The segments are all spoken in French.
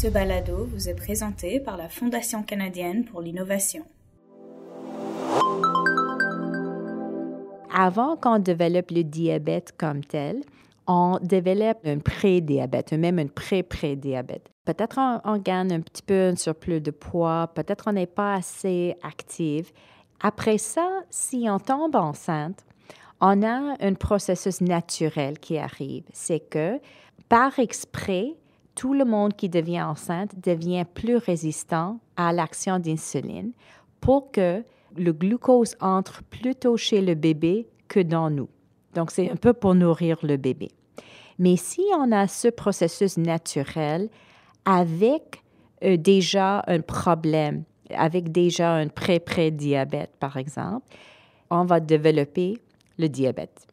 Ce balado vous est présenté par la Fondation canadienne pour l'innovation. Avant qu'on développe le diabète comme tel, on développe un pré-diabète, même un pré-pré-diabète. Peut-être on, gagne un petit peu un surplus de poids, peut-être on n'est pas assez active. Après ça, si on tombe enceinte, on a un processus naturel qui arrive. C'est que, par exprès, tout le monde qui devient enceinte devient plus résistant à l'action d'insuline pour que le glucose entre plutôt chez le bébé que dans nous. Donc, c'est un peu pour nourrir le bébé. Mais si on a ce processus naturel avec euh, déjà un problème, avec déjà un pré-pré-diabète, par exemple, on va développer le diabète.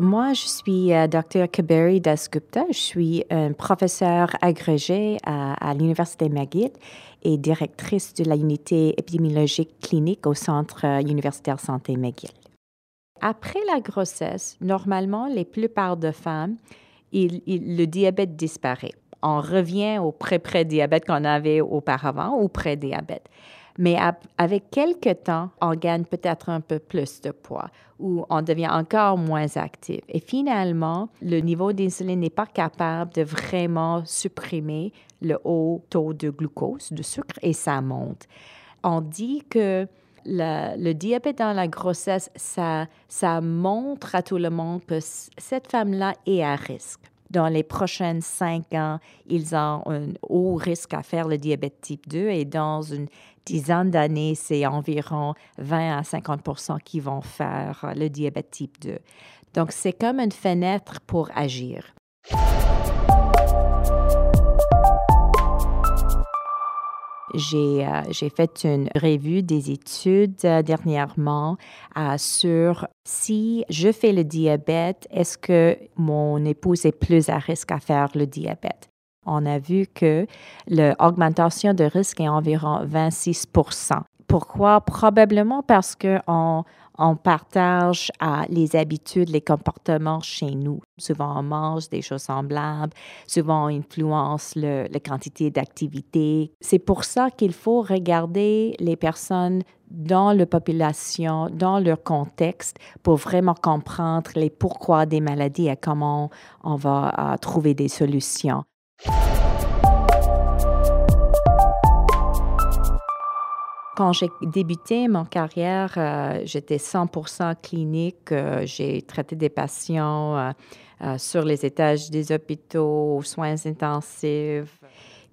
Moi, je suis euh, Dr. Kaberi Dasgupta. Je suis un professeur agrégé à, l'Université McGill et directrice de la unité épidémiologique clinique au Centre euh, universitaire santé McGill. Après la grossesse, normalement, les plupart des femmes, le diabète disparaît. On revient au pré-pré-diabète qu'on avait auparavant, au pré-diabète. Mais avec quelques temps, on gagne peut-être un peu plus de poids ou on devient encore moins actif. Et finalement, le niveau d'insuline n'est pas capable de vraiment supprimer le haut taux de glucose, de sucre, et ça monte. On dit que le, diabète dans la grossesse, ça, ça montre à tout le monde que cette femme-là est à risque dans les prochaines cinq ans, ils ont un haut risque à faire le diabète type 2 et dans une dizaine d'années, c'est environ 20 à 50% qui vont faire le diabète type 2. Donc, c'est comme une fenêtre pour agir. Euh, j'ai fait une revue des études euh, dernièrement euh, sur si je fais le diabète, est-ce que mon épouse est plus à risque à faire le diabète? On a vu que l'augmentation de risque est environ 26% Pourquoi? Probablement parce qu'on on partage ah, les habitudes, les comportements chez nous. Souvent, on mange des choses semblables, souvent, on influence le, la quantité d'activité. C'est pour ça qu'il faut regarder les personnes dans la population, dans leur contexte, pour vraiment comprendre les pourquoi des maladies et comment on va ah, trouver des solutions. Quand j'ai débuté mon carrière, euh, j'étais 100% clinique. Euh, j'ai traité des patients euh, sur les étages des hôpitaux, aux soins intensifs.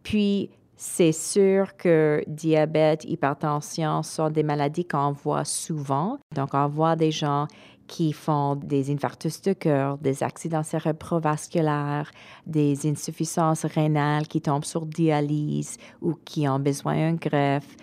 Puis, c'est sûr que diabète, hypertension sont des maladies qu'on voit souvent. Donc, on voit des gens qui font des infarctus de cœur, des accidents cérébrovasculaires, des insuffisances rénales qui tombent sur dialyse ou qui ont besoin d'un greffe,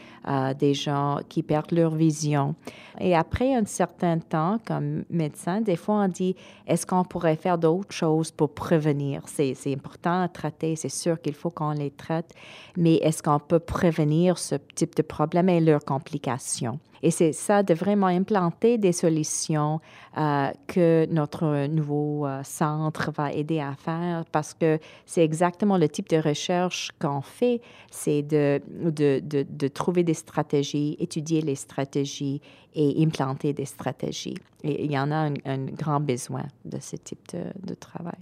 des gens qui perdent leur vision. Et après un certain temps, comme médecin, des fois on dit, est-ce qu'on pourrait faire d'autres choses pour prévenir? C'est important à traiter, c'est sûr qu'il faut qu'on les traite, mais est-ce qu'on peut prévenir ce type de problème et leurs complications? Et c'est ça de vraiment implanter des solutions euh, que notre nouveau euh, centre va aider à faire parce que c'est exactement le type de recherche qu'on fait, c'est de, de, de, trouver des stratégies, étudier les stratégies et implanter des stratégies. Il y en a un, grand besoin de ce type de travail.